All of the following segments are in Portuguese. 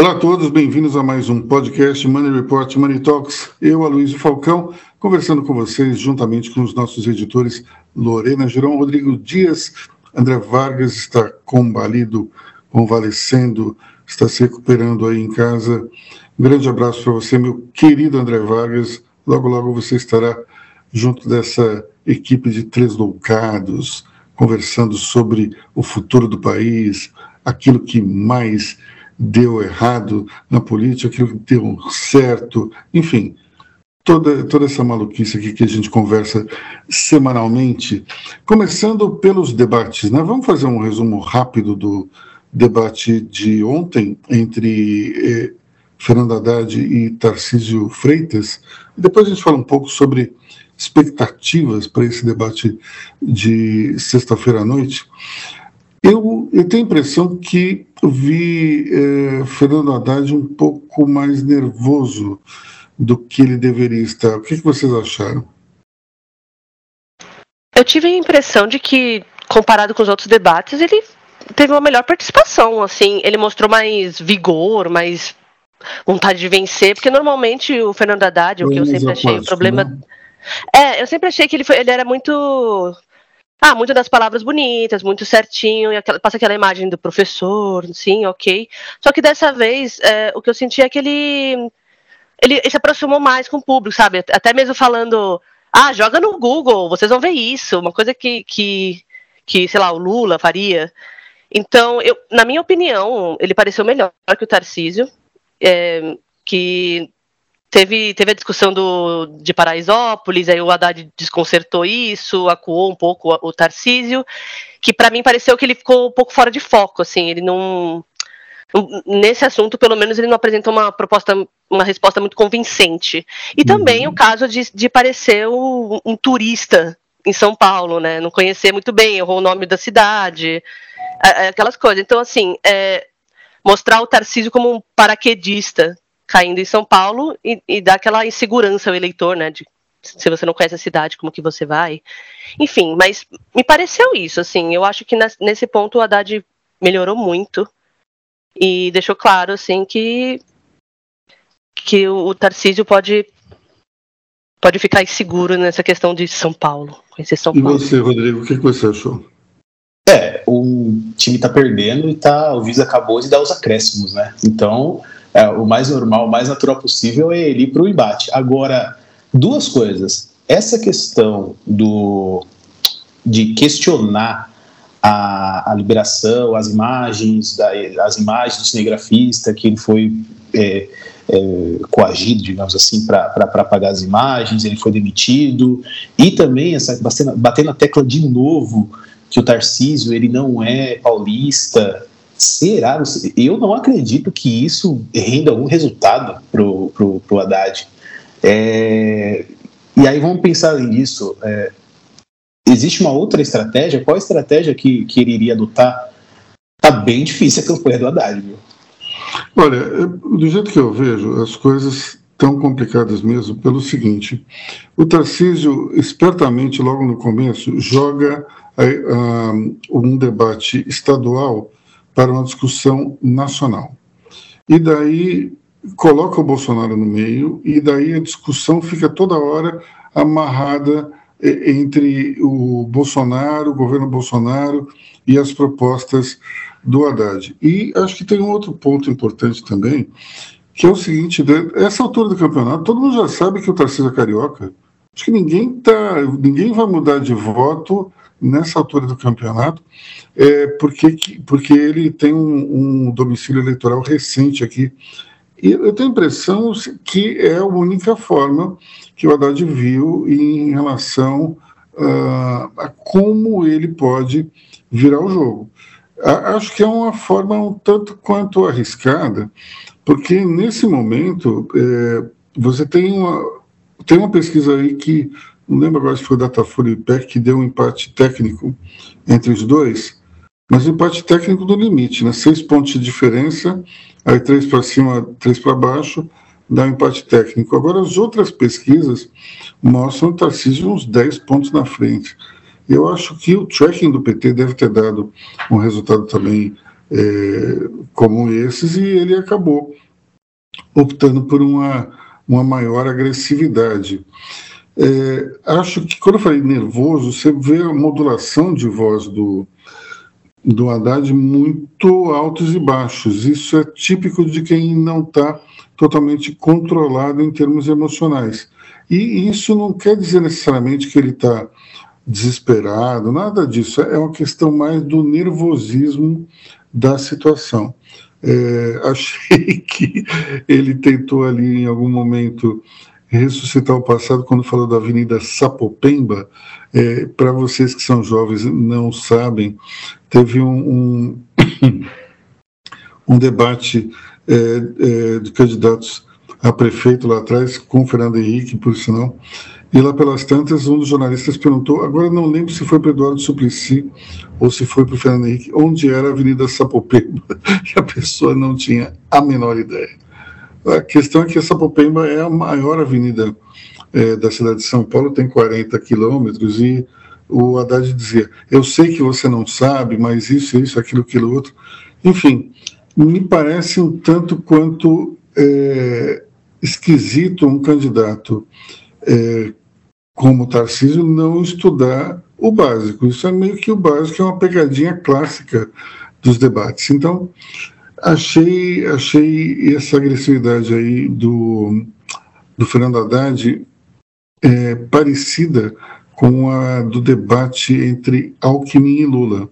Olá a todos, bem-vindos a mais um podcast Money Report Money Talks. Eu, Aloysio Falcão, conversando com vocês juntamente com os nossos editores Lorena Girão, Rodrigo Dias, André Vargas está combalido, convalescendo, está se recuperando aí em casa. Um grande abraço para você, meu querido André Vargas. Logo, logo você estará junto dessa equipe de três loucados, conversando sobre o futuro do país, aquilo que mais deu errado na política, aquilo que deu certo, enfim, toda, toda essa maluquice aqui que a gente conversa semanalmente, começando pelos debates. Né? Vamos fazer um resumo rápido do debate de ontem entre eh, Fernando Haddad e Tarcísio Freitas. Depois a gente fala um pouco sobre expectativas para esse debate de sexta-feira à noite. Eu, eu tenho a impressão que vi eh, Fernando Haddad um pouco mais nervoso do que ele deveria estar. O que, que vocês acharam? Eu tive a impressão de que, comparado com os outros debates, ele teve uma melhor participação. Assim, ele mostrou mais vigor, mais vontade de vencer, porque normalmente o Fernando Haddad, o que eu sempre achei o problema. Né? É, eu sempre achei que ele, foi, ele era muito ah, muito das palavras bonitas, muito certinho, aquela, passa aquela imagem do professor, sim, ok. Só que dessa vez, é, o que eu senti é que ele, ele se aproximou mais com o público, sabe? Até mesmo falando, ah, joga no Google, vocês vão ver isso, uma coisa que, que, que sei lá, o Lula faria. Então, eu, na minha opinião, ele pareceu melhor que o Tarcísio, é, que Teve, teve a discussão do, de Paraisópolis, aí o Haddad desconcertou isso, acuou um pouco o, o Tarcísio, que para mim pareceu que ele ficou um pouco fora de foco, assim, ele não nesse assunto, pelo menos, ele não apresentou uma proposta, uma resposta muito convincente. E também uhum. o caso de, de parecer um, um, turista em São Paulo, né? Não conhecer muito bem, errou o nome da cidade, aquelas coisas. Então, assim, é, mostrar o Tarcísio como um paraquedista caindo em São Paulo e, e dá aquela insegurança ao eleitor, né? De, se você não conhece a cidade, como que você vai? Enfim, mas me pareceu isso, assim. Eu acho que nesse ponto o Haddad melhorou muito e deixou claro, assim, que que o Tarcísio pode pode ficar inseguro nessa questão de São Paulo, conhecer São e Paulo. E você, Rodrigo, o que, que você achou? É, o time tá perdendo e tá, o Visa acabou de dar os acréscimos, né? Então, é, o mais normal, o mais natural possível é ele ir para o embate. Agora, duas coisas. Essa questão do, de questionar a, a liberação, as imagens, da, as imagens do cinegrafista, que ele foi é, é, coagido, digamos assim, para pagar as imagens, ele foi demitido, e também essa batendo, batendo na tecla de novo que o Tarcísio ele não é paulista, Será? Eu não acredito que isso renda algum resultado pro, pro, pro Haddad. É, e aí vamos pensar nisso. É, existe uma outra estratégia? Qual a estratégia que, que ele iria adotar? Tá bem difícil a campanha do Haddad, viu? Olha, do jeito que eu vejo, as coisas tão complicadas mesmo pelo seguinte: o Tarcísio, espertamente, logo no começo, joga uh, um debate estadual para uma discussão nacional. E daí coloca o Bolsonaro no meio, e daí a discussão fica toda hora amarrada entre o Bolsonaro, o governo Bolsonaro e as propostas do Haddad. E acho que tem um outro ponto importante também, que é o seguinte: né, essa altura do campeonato, todo mundo já sabe que o Tarcísio é carioca. Acho que ninguém tá, ninguém vai mudar de voto nessa altura do campeonato, é, porque, porque ele tem um, um domicílio eleitoral recente aqui. E eu tenho a impressão que é a única forma que o Haddad viu em relação uh, a como ele pode virar o jogo. Acho que é uma forma um tanto quanto arriscada, porque nesse momento é, você tem uma, tem uma pesquisa aí que não lembro agora se foi Datafolha e IPEC, que deu um empate técnico entre os dois, mas um empate técnico do limite, né? Seis pontos de diferença, aí três para cima, três para baixo, dá um empate técnico. Agora, as outras pesquisas mostram o Tarcísio uns 10 pontos na frente. Eu acho que o tracking do PT deve ter dado um resultado também é, como esses e ele acabou optando por uma, uma maior agressividade. É, acho que quando eu falei nervoso, você vê a modulação de voz do, do Haddad muito altos e baixos. Isso é típico de quem não está totalmente controlado em termos emocionais. E isso não quer dizer necessariamente que ele está desesperado, nada disso. É uma questão mais do nervosismo da situação. É, achei que ele tentou ali em algum momento ressuscitar o passado quando falou da Avenida Sapopemba. É, Para vocês que são jovens não sabem, teve um, um, um debate é, é, de candidatos a prefeito lá atrás, com Fernando Henrique, por sinal, e lá pelas tantas, um dos jornalistas perguntou, agora não lembro se foi para Eduardo Suplicy ou se foi para o Fernando Henrique, onde era a Avenida Sapopemba, e a pessoa não tinha a menor ideia. A questão é que a Sapopemba é a maior avenida é, da cidade de São Paulo, tem 40 quilômetros, e o Haddad dizia, eu sei que você não sabe, mas isso, isso, aquilo, aquilo, outro. Enfim, me parece um tanto quanto é, esquisito um candidato é, como Tarcísio não estudar o básico. Isso é meio que o básico, é uma pegadinha clássica dos debates. Então, achei, achei essa agressividade aí do, do Fernando Haddad é, parecida com a do debate entre Alckmin e Lula.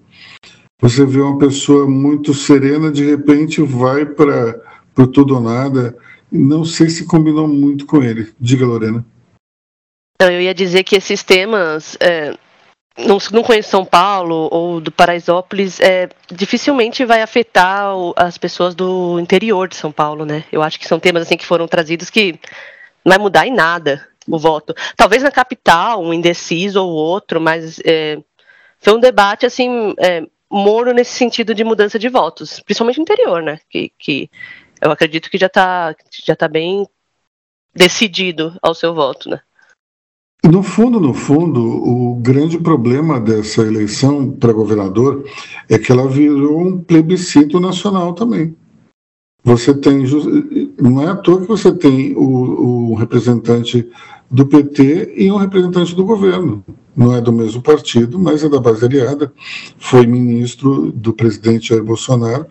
Você vê uma pessoa muito serena, de repente vai para o tudo ou nada. Não sei se combinou muito com ele. Diga, Lorena. Eu ia dizer que esses temas, é, não, não conheço São Paulo ou do Paraisópolis, é, dificilmente vai afetar o, as pessoas do interior de São Paulo, né? Eu acho que são temas assim que foram trazidos que não vai mudar em nada o voto. Talvez na capital, um indeciso ou outro, mas é, foi um debate assim é, moro nesse sentido de mudança de votos, principalmente no interior, né? Que, que eu acredito que já está já tá bem decidido ao seu voto, né? No fundo, no fundo, o grande problema dessa eleição para governador é que ela virou um plebiscito nacional também. Você tem, não é à toa que você tem o, o representante do PT e um representante do governo. Não é do mesmo partido, mas é da base aliada. Foi ministro do presidente Jair Bolsonaro.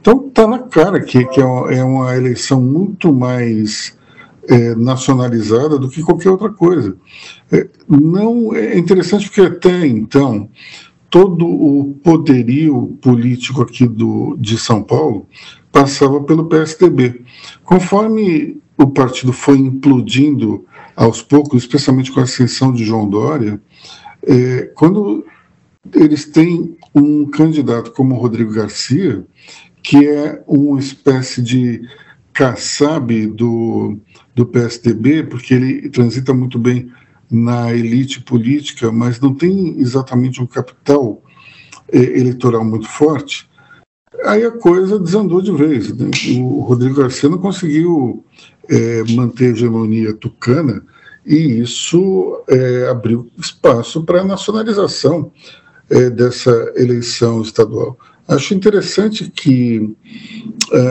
Então, está na cara que, que é, é uma eleição muito mais é, nacionalizada do que qualquer outra coisa. É, não é interessante porque até então todo o poderio político aqui do, de São Paulo passava pelo PSDB. Conforme o partido foi implodindo aos poucos, especialmente com a ascensão de João Dória, é, quando eles têm um candidato como Rodrigo Garcia, que é uma espécie de Kassab do, do PSDB, porque ele transita muito bem na elite política, mas não tem exatamente um capital eh, eleitoral muito forte, aí a coisa desandou de vez. Né? O Rodrigo Garcia não conseguiu eh, manter a hegemonia tucana e isso eh, abriu espaço para a nacionalização dessa eleição estadual. Acho interessante que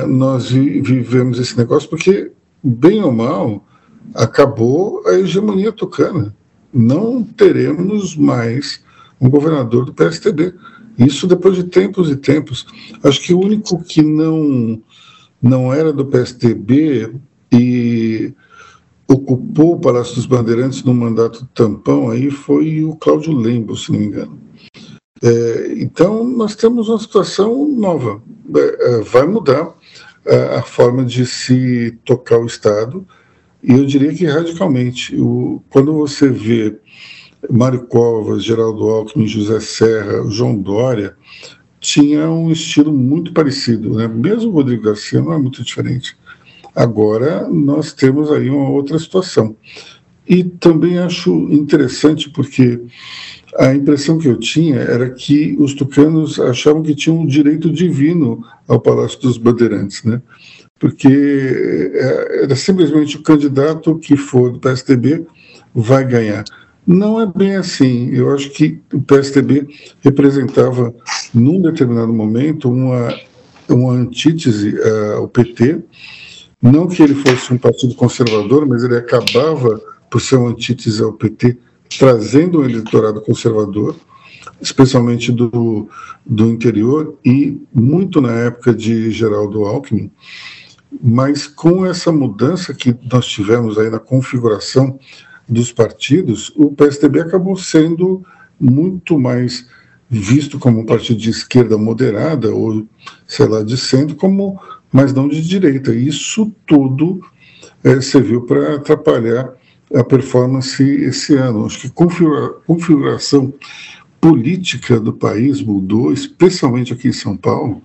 nós vi vivemos esse negócio porque, bem ou mal, acabou a hegemonia tucana. Não teremos mais um governador do PSTB. Isso depois de tempos e tempos. Acho que o único que não, não era do PSTB e ocupou o Palácio dos Bandeirantes no mandato tampão aí foi o Cláudio Lembo, se não me engano. É, então, nós temos uma situação nova. É, é vai mudar a, forma de se tocar o Estado, e eu diria que radicalmente. O, quando você vê Mário Covas, Geraldo Alckmin, José Serra, João Dória, tinha um estilo muito parecido. Né? Mesmo o Rodrigo Garcia não é muito diferente. Agora, nós temos aí uma outra situação. E também acho interessante porque a impressão que eu tinha era que os tucanos achavam que tinham um direito divino ao Palácio dos Bandeirantes, né? Porque é, era simplesmente o candidato que for do PSDB vai ganhar. Não é bem assim. Eu acho que o PSDB representava, num determinado momento, uma uma antítese uh, ao PT, não que ele fosse um partido conservador, mas ele acabava por ser uma antítese ao PT, trazendo um eleitorado conservador, especialmente do, do interior e muito na época de Geraldo Alckmin. Mas com essa mudança que nós tivemos aí na configuração dos partidos, o PSDB acabou sendo muito mais visto como um partido de esquerda moderada ou, sei lá, de centro, como, mas não de direita. Isso tudo é, serviu para atrapalhar a performance esse ano. Acho que a configura, configuração política do país mudou, especialmente aqui em São Paulo,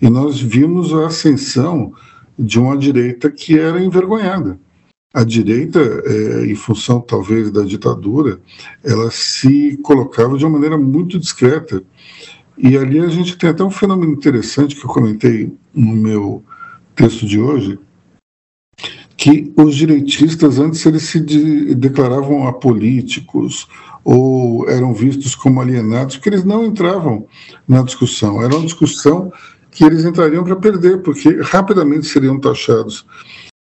e nós vimos a ascensão de uma direita que era envergonhada. A direita, é, em função talvez da ditadura, ela se colocava de uma maneira muito discreta. E ali a gente tem até um fenômeno interessante que eu comentei no meu texto de hoje, que os direitistas antes eles se de, declaravam apolíticos ou eram vistos como alienados, porque eles não entravam na discussão. Era uma discussão que eles entrariam para perder, porque rapidamente seriam taxados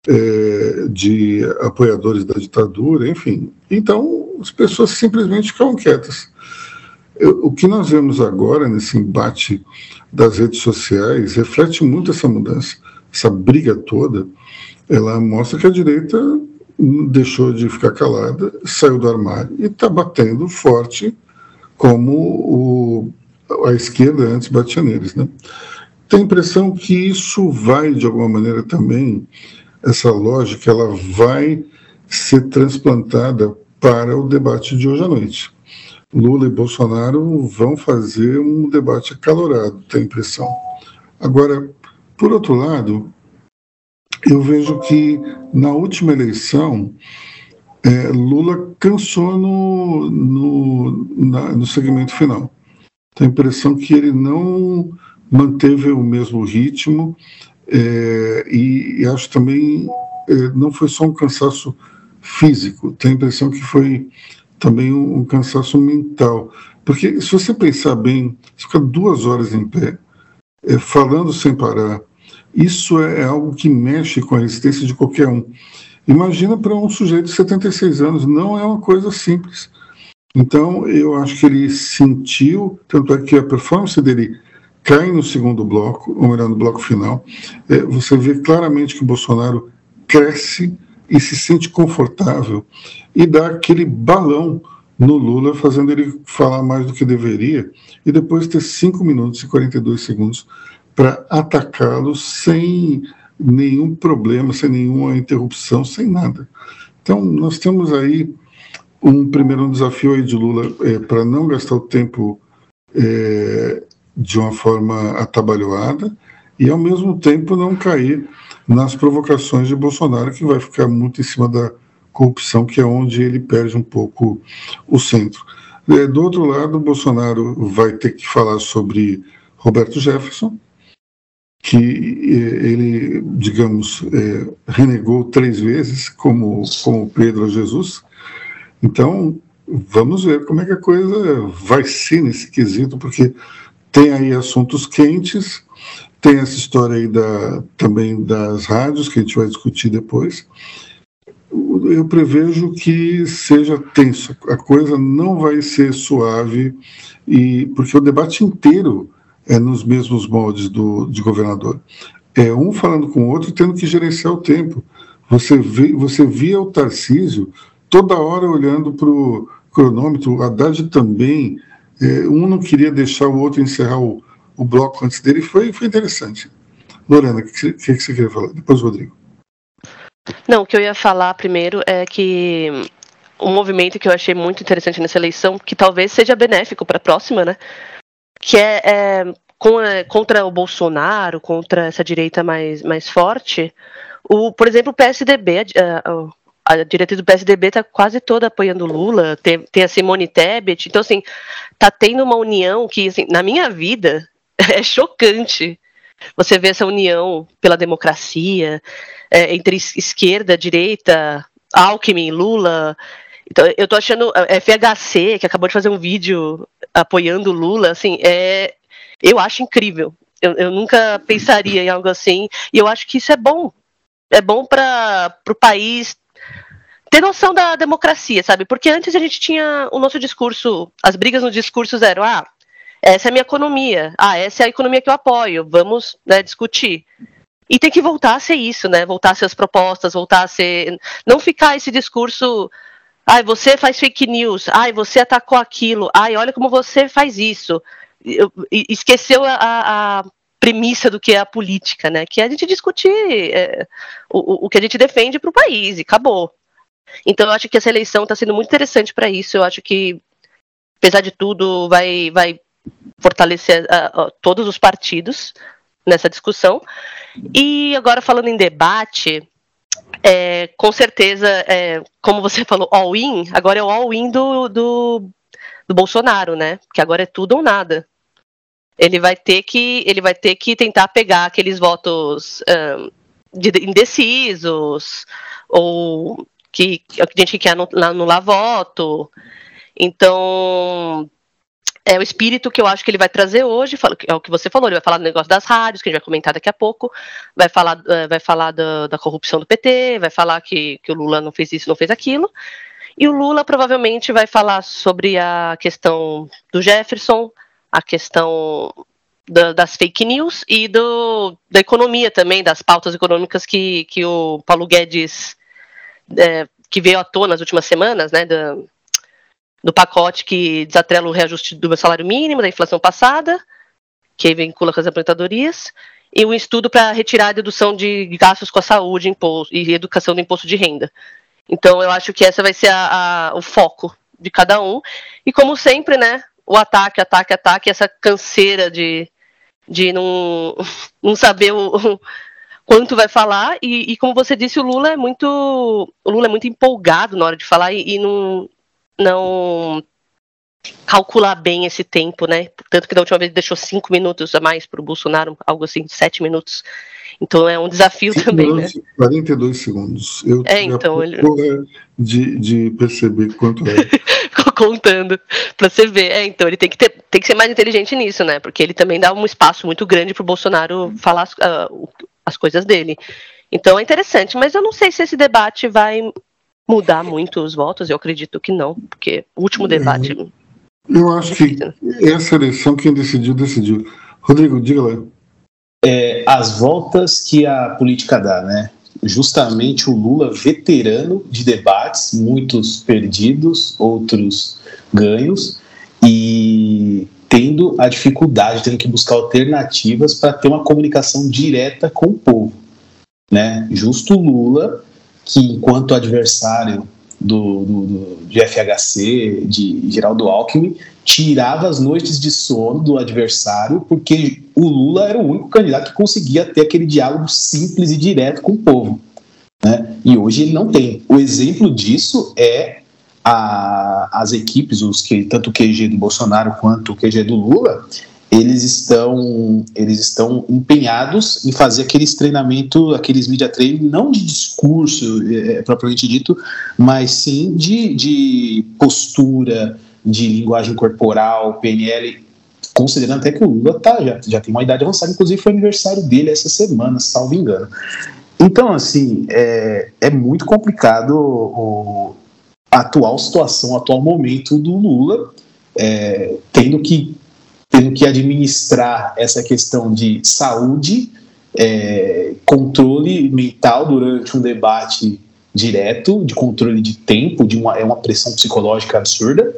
é, de apoiadores da ditadura, enfim. Então, as pessoas simplesmente ficavam quietas. o que nós vemos agora nesse embate das redes sociais reflete muito essa mudança, essa briga toda ela mostra que a direita deixou de ficar calada, saiu do armário e está batendo forte como o, a esquerda antes batia neles. Né? Tem a impressão que isso vai, de alguma maneira, também, essa lógica, ela vai ser transplantada para o debate de hoje à noite. Lula e Bolsonaro vão fazer um debate acalorado, tem a impressão. Agora, por outro lado, eu vejo que na última eleição é, Lula cansou no, no, na, no segmento final. Tenho a impressão que ele não manteve o mesmo ritmo é, e, e, acho também é, não foi só um cansaço físico, tenho a impressão que foi também um, um cansaço mental. Porque se você pensar bem, você fica duas horas em pé, é, falando sem parar, isso é, é algo que mexe com a resistência de qualquer um. Imagina para um sujeito de 76 anos, não é uma coisa simples. Então, eu acho que ele sentiu, tanto é que a performance dele cai no segundo bloco, ou melhor, no bloco final. É, você vê claramente que o Bolsonaro cresce e se sente confortável e dá aquele balão no Lula, fazendo ele falar mais do que deveria, e depois ter 5 minutos e 42 segundos para atacá-lo sem nenhum problema, sem nenhuma interrupção, sem nada. Então, nós temos aí um primeiro desafio aí de Lula é, para não gastar o tempo é, de uma forma atabalhoada e, ao mesmo tempo, não cair nas provocações de Bolsonaro, que vai ficar muito em cima da corrupção, que é onde ele perde um pouco o centro. É, do outro lado, Bolsonaro vai ter que falar sobre Roberto Jefferson, que eh, ele, digamos, é, renegou três vezes, como, como Pedro a Jesus. Então, vamos ver como é que a coisa vai ser nesse quesito, porque tem aí assuntos quentes, tem essa história aí da, também das rádios, que a gente vai discutir depois. Eu prevejo que seja tenso, a coisa não vai ser suave, e porque o debate inteiro é, nos mesmos moldes do, de governador. É um falando com o outro, tendo que gerenciar o tempo. Você, vê, você via o Tarcísio toda hora olhando para o cronômetro, Haddad também. É, um não queria deixar o outro encerrar o, o bloco antes dele, foi, foi interessante. Lorena, o que, que, que você queria falar? Depois, Rodrigo. Não, o que eu ia falar primeiro é que um movimento que eu achei muito interessante nessa eleição, que talvez seja benéfico para a próxima, né? Que é, é é, contra o Bolsonaro, contra essa direita mais, mais forte, o, por exemplo, o PSDB, a, a, direita do PSDB está quase toda apoiando Lula, tem, tem a Simone Tebet, então assim, tá tendo uma união que, assim, na minha vida, é chocante você ver essa união pela democracia é, entre esquerda, direita, Alckmin, Lula. Então, eu tô achando a FHC, que acabou de fazer um vídeo apoiando Lula, assim, é, eu acho incrível. Eu, eu nunca pensaria em algo assim. E eu acho que isso é bom. É bom para o país ter noção da democracia, sabe? Porque antes a gente tinha o nosso discurso, as brigas no discurso eram, ah, essa é a minha economia, ah, essa é a economia que eu apoio, vamos né, discutir. E tem que voltar a ser isso, né? Voltar a ser as propostas, voltar a ser. Não ficar esse discurso. Ai, você faz fake news. Ai, você atacou aquilo. Ai, olha como você faz isso. Esqueceu a, a premissa do que é a política, né? Que é a gente discutir é, o, o que a gente defende para o país e acabou. Então eu acho que essa eleição está sendo muito interessante para isso. Eu acho que, apesar de tudo, vai, vai fortalecer uh, todos os partidos nessa discussão. E agora falando em debate, é, com certeza, é, como você falou, all-in, agora é o all-in do, do, do, Bolsonaro, né? Que agora é tudo ou nada. Ele vai ter que, ele vai ter que tentar pegar aqueles votos um, de, indecisos ou que, a gente que quer anular voto. Então, é o espírito que eu acho que ele vai trazer hoje, é o que você falou, ele vai falar do negócio das rádios, que a gente vai comentar daqui a pouco, vai falar, é, vai falar da, da corrupção do PT, vai falar que, que o Lula não fez isso, não fez aquilo, e o Lula provavelmente vai falar sobre a questão do Jefferson, a questão da, das fake news e do, da economia também, das pautas econômicas que, que o Paulo Guedes é, que veio à tona nas últimas semanas, né, do, do pacote que desatrela o reajuste do salário mínimo, da inflação passada, que vincula com as aposentadorias, e um estudo para retirar a dedução de gastos com a saúde imposto, e educação do imposto de renda. Então, eu acho que essa vai ser a, a, o foco de cada um. E, como sempre, né, o ataque, ataque, ataque, essa canseira de, de não, não saber o, quanto vai falar e, e, como você disse o Lula é muito o Lula é muito empolgado na hora de falar e, e não não calcular bem esse tempo, né? Tanto que da última vez deixou cinco minutos a mais para o Bolsonaro, algo assim, sete minutos. Então é um desafio também, minutos, né? 42 segundos. Eu é, então ele... de, de perceber quanto é. Ficou contando para você ver. É, então ele tem que ter, tem que ser mais inteligente nisso, né? Porque ele também dá um espaço muito grande para o Bolsonaro falar uh, as coisas dele. Então é interessante, mas eu não sei se esse debate vai mudar muito os votos, eu acredito que não, porque o último debate. Eu acho que essa eleição quem decidiu, decidiu. Rodrigo, diga lá. É, as voltas que a política dá, né? Justamente o Lula, veterano de debates, muitos perdidos, outros ganhos, e tendo a dificuldade, tendo que buscar alternativas para ter uma comunicação direta com o povo. Né? Justo Lula, que enquanto adversário do, do, do, de FHC, de Geraldo Alckmin, tirava as noites de sono do adversário, porque o Lula era o único candidato que conseguia ter aquele diálogo simples e direto com o povo. Né? E hoje ele não tem. O exemplo disso é a, as equipes, os que, tanto o QG do Bolsonaro quanto o QG do Lula, eles estão, eles estão empenhados em fazer aqueles treinamento, aqueles media training, não de discurso é, é, propriamente dito, mas sim de, de postura, de linguagem corporal, PNL, considerando até que o Lula tá, já, já tem uma idade avançada, inclusive foi aniversário dele essa semana, salvo engano. Então, assim, é, é muito complicado o, a atual situação, o atual momento do Lula, é, tendo que tendo que administrar essa questão de saúde, é, controle mental durante um debate direto, de controle de tempo, de uma, é uma pressão psicológica absurda,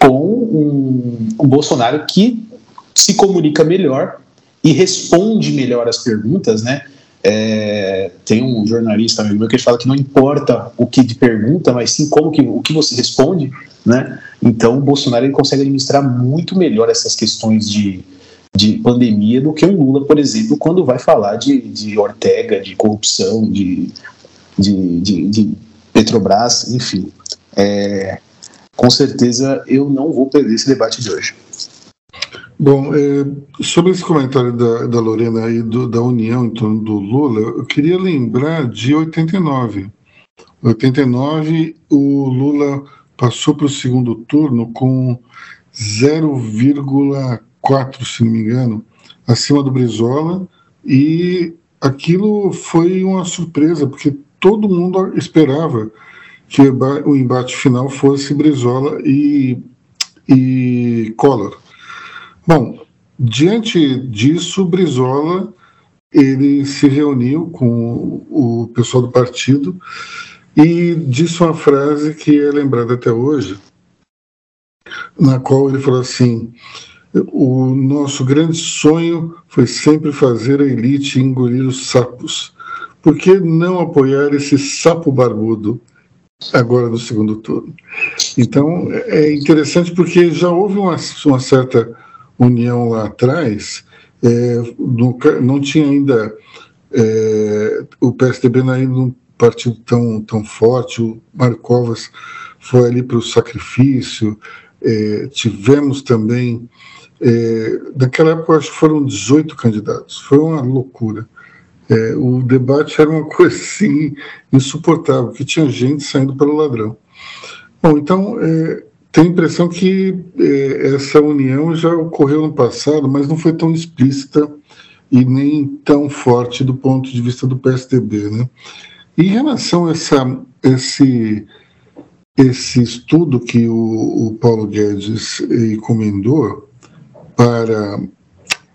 com um, um Bolsonaro que se comunica melhor e responde melhor as perguntas, né? É, tem um jornalista amigo meu que fala que não importa o que pergunta, mas sim como que, o que você responde, né? Então o Bolsonaro ele consegue administrar muito melhor essas questões de, de pandemia do que o Lula, por exemplo, quando vai falar de, de Ortega, de corrupção, de, de, de, de Petrobras, enfim. É, com certeza eu não vou perder esse debate de hoje. Bom, é, sobre esse comentário da, da Lorena aí do, da união em torno do Lula, eu queria lembrar de 89. 89, o Lula passou para o segundo turno com 0,4, se não me engano, acima do Brizola, e aquilo foi uma surpresa, porque todo mundo esperava que o embate final fosse Brizola e, e Collor. Bom, diante disso, Brizola ele se reuniu com o pessoal do partido e disse uma frase que é lembrada até hoje, na qual ele falou assim: o nosso grande sonho foi sempre fazer a elite engolir os sapos. Por que não apoiar esse sapo barbudo agora no segundo turno? Então é interessante porque já houve uma, uma certa união lá atrás, é, no, não tinha ainda é, o PSDB não ainda um partido tão, tão forte, o Marcovas foi ali para o sacrifício, é, tivemos também, é, naquela época acho que foram 18 candidatos, foi uma loucura. É, o debate era uma coisa assim insuportável, que tinha gente saindo pelo ladrão. Bom, então é, tenho a impressão que é, essa união já ocorreu no passado, mas não foi tão explícita e nem tão forte do ponto de vista do PSDB, né? Em relação a essa, esse esse estudo que o, o Paulo Guedes encomendou para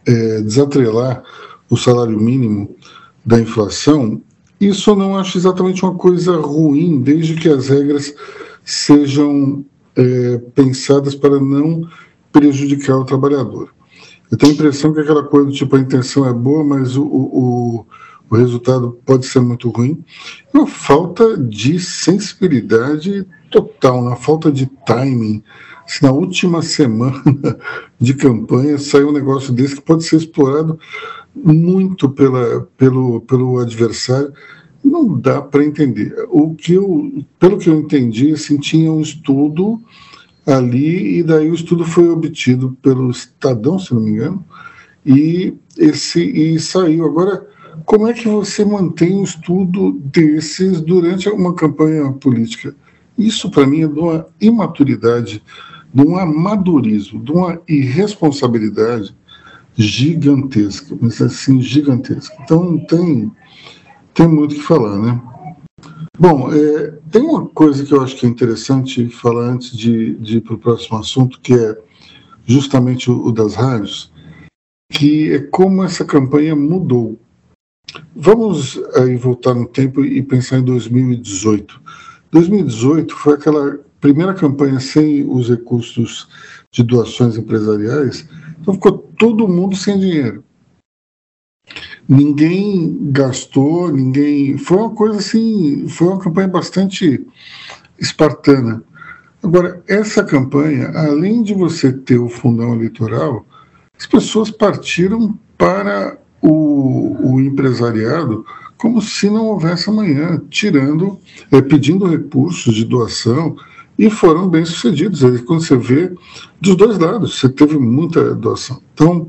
é, desatrelar o salário mínimo da inflação, isso eu não acho exatamente uma coisa ruim, desde que as regras sejam é, pensadas para não prejudicar o trabalhador. Eu tenho a impressão que aquela coisa tipo a intenção é boa, mas o, o, o resultado pode ser muito ruim. Uma falta de sensibilidade total, na falta de timing. Se na última semana de campanha saiu um negócio desse que pode ser explorado muito pela, pelo, pelo adversário, não dá para entender. O que eu, pelo que eu entendi, assim, tinha um estudo ali e daí o estudo foi obtido pelo Estadão, se não me engano, e esse e saiu. Agora, como é que você mantém um estudo desses durante uma campanha política? Isso, para mim, é de uma imaturidade, de um amadorismo, de uma irresponsabilidade gigantesca, mas assim, gigantesca. Então, não tem, tem muito que falar, né? Bom, é, tem uma coisa que eu acho que é interessante falar antes de, de ir para o próximo assunto, que é justamente o, o das rádios, que é como essa campanha mudou. Vamos aí voltar no tempo e pensar em 2018. 2018 foi aquela primeira campanha sem os recursos de doações empresariais, então ficou todo mundo sem dinheiro. Ninguém gastou, ninguém. Foi uma coisa assim, foi uma campanha bastante espartana. Agora, essa campanha, além de você ter o fundão eleitoral, as pessoas partiram para o, o empresariado como se não houvesse amanhã, tirando, é, pedindo recursos de doação e foram bem sucedidos. Aí, quando você vê dos dois lados, você teve muita doação. Então,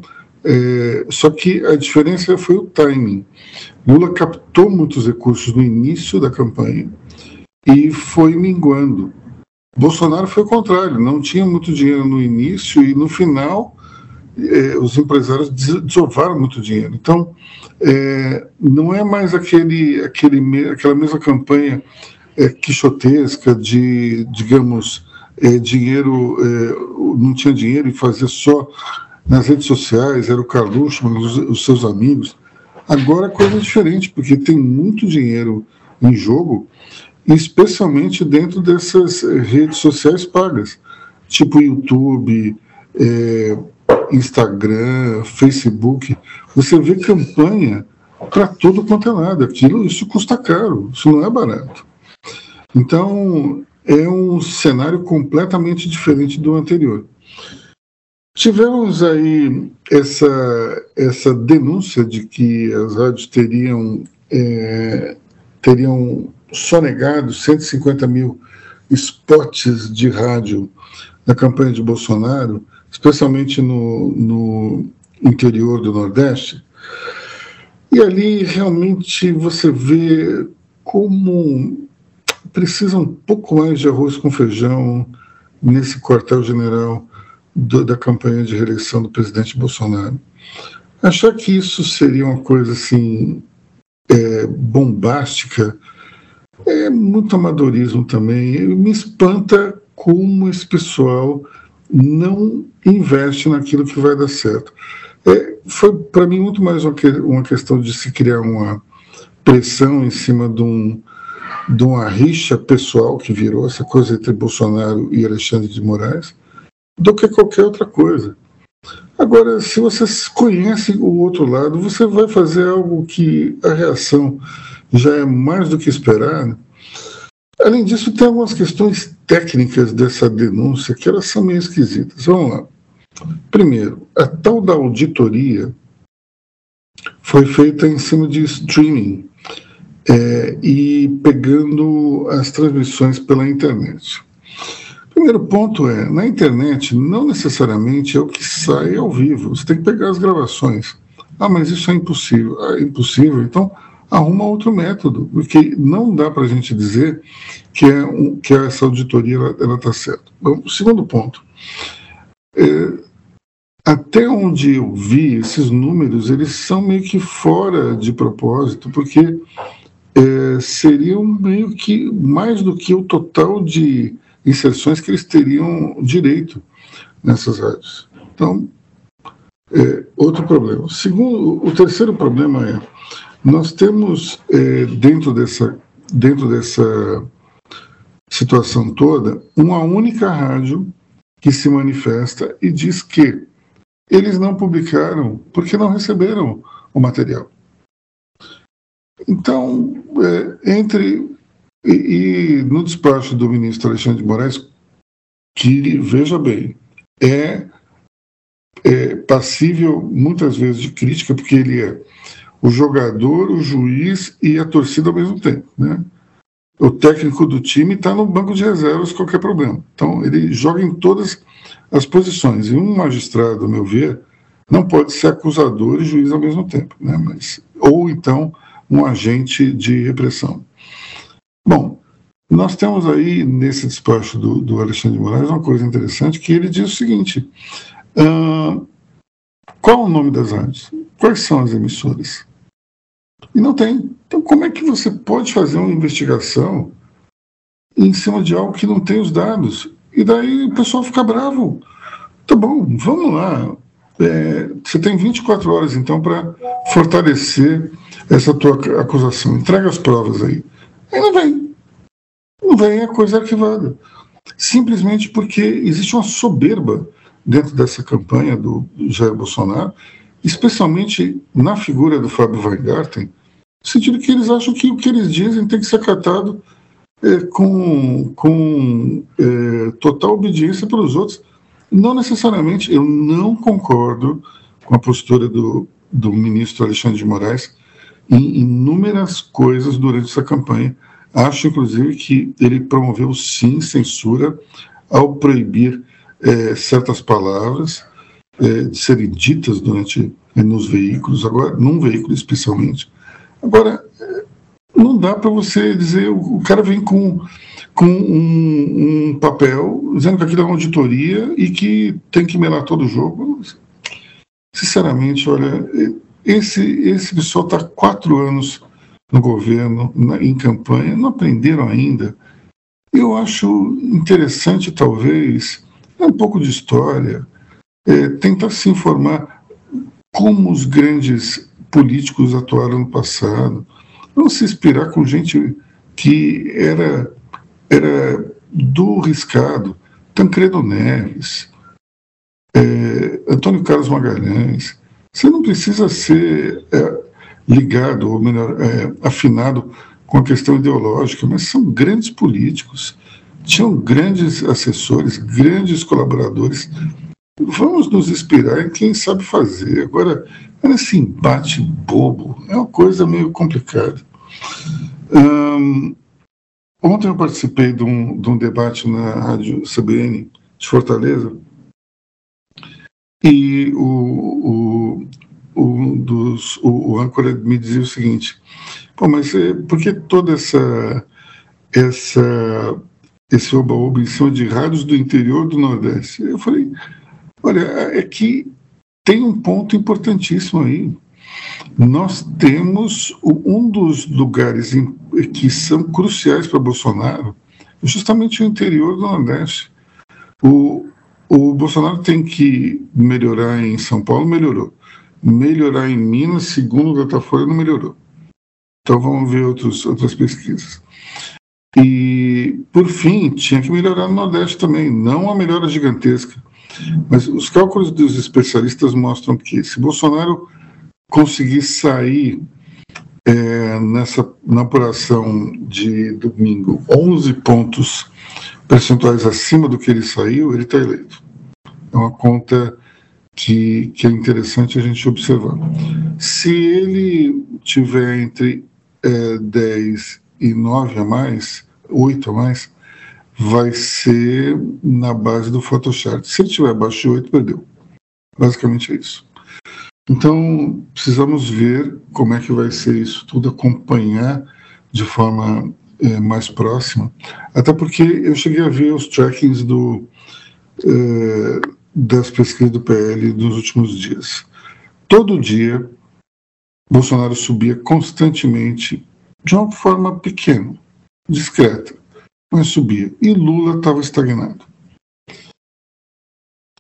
é, só que a diferença foi o timing. Lula captou muitos recursos no início da campanha e foi minguando. Bolsonaro foi o contrário, não tinha muito dinheiro no início e no final eh, os empresários desovaram muito dinheiro. Então, eh, não é mais aquele, aquele, aquela mesma campanha eh, quixotesca de, digamos, dinheiro, não tinha dinheiro e fazia só nas redes sociais, era o Carluxo, os, os seus amigos. Agora a coisa é diferente, porque tem muito dinheiro em jogo, especialmente dentro dessas redes sociais pagas, tipo YouTube, é, Instagram, Facebook, você vê campanha para tudo quanto é lado. Aquilo, isso custa caro, isso não é barato. Então, é um cenário completamente diferente do anterior. Tivemos aí essa, essa denúncia de que as rádios teriam, é, teriam sonegado 150 mil spots de rádio na campanha de Bolsonaro, especialmente no, no interior do Nordeste. E ali realmente você vê como precisa um pouco mais de arroz com feijão nesse quartel-general da campanha de reeleição do presidente Bolsonaro. achar que isso seria uma coisa assim é, bombástica é muito amadorismo também. Me espanta como esse pessoal não investe naquilo que vai dar certo. É, foi para mim muito mais uma, que, uma questão de se criar uma pressão em cima de, um, de uma rixa pessoal que virou essa coisa entre Bolsonaro e Alexandre de Moraes do que qualquer outra coisa. Agora, se você conhece o outro lado, você vai fazer algo que a reação já é mais do que esperada. Além disso, tem algumas questões técnicas dessa denúncia que elas são meio esquisitas. Vamos lá. Primeiro, a tal da auditoria foi feita em cima de streaming é, e pegando as transmissões pela internet. Primeiro ponto é, na internet, não necessariamente é o que sai ao vivo. Você tem que pegar as gravações. Ah, mas isso é impossível. Ah, é impossível. Então, arruma outro método, porque não dá para a gente dizer que, é um, que essa auditoria ela está certa. Bom, segundo ponto. É, até onde eu vi, esses números, eles são meio que fora de propósito, porque é, seriam meio que mais do que o total de inserções que eles teriam direito nessas rádios. Então, é, outro problema. Segundo, o terceiro problema é nós temos é, dentro dessa dentro dessa situação toda uma única rádio que se manifesta e diz que eles não publicaram porque não receberam o material. Então, é, entre e, e, no despacho do ministro Alexandre de Moraes, que, veja bem, é, é passível muitas vezes de crítica, porque ele é o jogador, o juiz e a torcida ao mesmo tempo. Né? O técnico do time está no banco de reservas, qualquer problema. Então, ele joga em todas as posições. E um magistrado, a meu ver, não pode ser acusador e juiz ao mesmo tempo. Né? Mas, ou então, um agente de repressão. Bom, nós temos aí nesse despacho do, do Alexandre de Moraes uma coisa interessante que ele diz o seguinte: uh, qual o nome das rádios? Quais são as emissoras? E não tem. Então, como é que você pode fazer uma investigação em cima de algo que não tem os dados? E daí o pessoal fica bravo. Tá bom, vamos lá. É, você tem 24 horas, então, para fortalecer essa tua acusação. Entrega as provas aí. Não vem. Não vem a coisa arquivada. Simplesmente porque existe uma soberba dentro dessa campanha do Jair Bolsonaro, especialmente na figura do Fábio Weingarten, no sentido que eles acham que o que eles dizem tem que ser acatado é, com, com é, total obediência pelos outros. Não necessariamente, eu não concordo com a postura do, do ministro Alexandre de Moraes, em inúmeras coisas durante essa campanha. Acho, inclusive, que ele promoveu, sim, censura ao proibir é, certas palavras é, de serem ditas durante é, nos veículos, agora num veículo especialmente. Agora, não dá para você dizer, o, cara vem com, com um, um, papel dizendo que aquilo é uma auditoria e que tem que melar todo o jogo. Sinceramente, olha, esse, esse pessoal está quatro anos no governo, na, em campanha, não aprenderam ainda. Eu acho interessante, talvez, um pouco de história, é, tentar se informar como os grandes políticos atuaram no passado, não se inspirar com gente que era, era do riscado, Tancredo Neves, é, Antônio Carlos Magalhães, você não precisa ser é, ligado, ou melhor, é, afinado com a questão ideológica, mas são grandes políticos, tinham grandes assessores, grandes colaboradores. Vamos nos inspirar em quem sabe fazer. Agora, esse embate bobo é uma coisa meio complicada. Um, ontem eu participei de um, de um debate na rádio CBN de Fortaleza e o, o, o, dos, o, o âncora me dizia o seguinte: Pô, mas é, por que toda essa, essa esse oba-oba em cima de rádios do interior do Nordeste? Eu falei: olha, é que tem um ponto importantíssimo aí. Nós temos um dos lugares que são cruciais para Bolsonaro, justamente o interior do Nordeste. O, o Bolsonaro tem que melhorar em São Paulo, melhorou. Melhorar em Minas, segundo o Datafolha, não melhorou. Então vamos ver outros, outras pesquisas. E, por fim, tinha que melhorar no Nordeste também, não uma melhora gigantesca. Mas os cálculos dos especialistas mostram que se Bolsonaro conseguir sair é, nessa, na apuração de domingo 11 pontos percentuais acima do que ele saiu, ele está eleito. É uma conta que, que é interessante a gente observar. Se ele tiver entre é, 10 e 9 a mais, 8 a mais, vai ser na base do Photoshop. Se ele tiver abaixo de 8, perdeu. Basicamente é isso. Então, precisamos ver como é que vai ser isso tudo, acompanhar de forma é, mais próxima. Até porque eu cheguei a ver os trackings do, é, das pesquisas do PL dos últimos dias. Todo dia, Bolsonaro subia constantemente de uma forma pequena, discreta, mas subia. E Lula estava estagnado.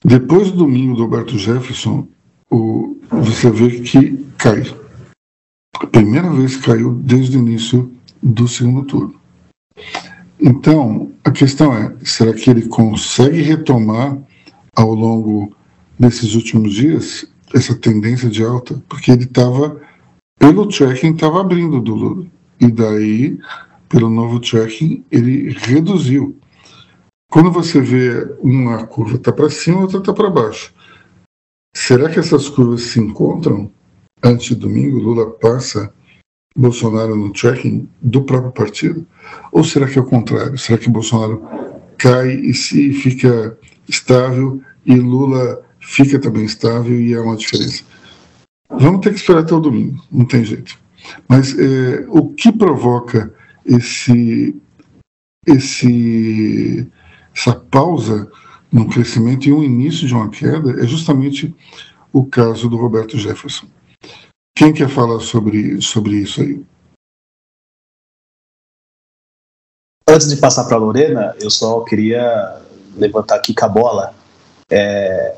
Depois do domingo do Roberto Jefferson, o, você vê que cai. A primeira vez que caiu desde o início do segundo turno. Então, a questão é: será que ele consegue retomar ao longo desses últimos dias essa tendência de alta? Porque ele estava, pelo tracking, estava abrindo do Lula. E daí, pelo novo tracking, ele reduziu. Quando você vê uma curva está para cima, outra está para baixo. Será que essas curvas se encontram antes de domingo? Lula passa Bolsonaro no tracking do próprio partido? Ou será que é o contrário? Será que Bolsonaro cai e se fica estável e Lula fica também estável e há uma diferença? Vamos ter que esperar até o domingo, não tem jeito. Mas é, o que provoca esse, esse, essa pausa no crescimento e um início de uma queda é justamente o caso do Roberto Jefferson. Quem quer falar sobre, sobre isso aí? Antes de passar para a Lorena, eu só queria levantar aqui com a bola. É,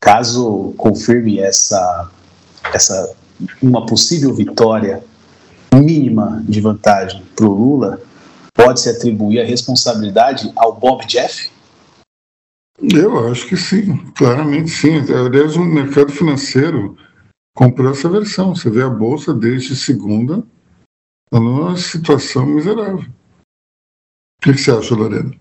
caso confirme essa, essa uma possível vitória mínima de vantagem para o Lula, pode-se atribuir a responsabilidade ao Bob Jeff? Eu acho que sim, claramente sim. Aliás, o mercado financeiro comprou essa versão. Você vê a bolsa desde segunda, está numa situação miserável. O que, que você acha, Lorena?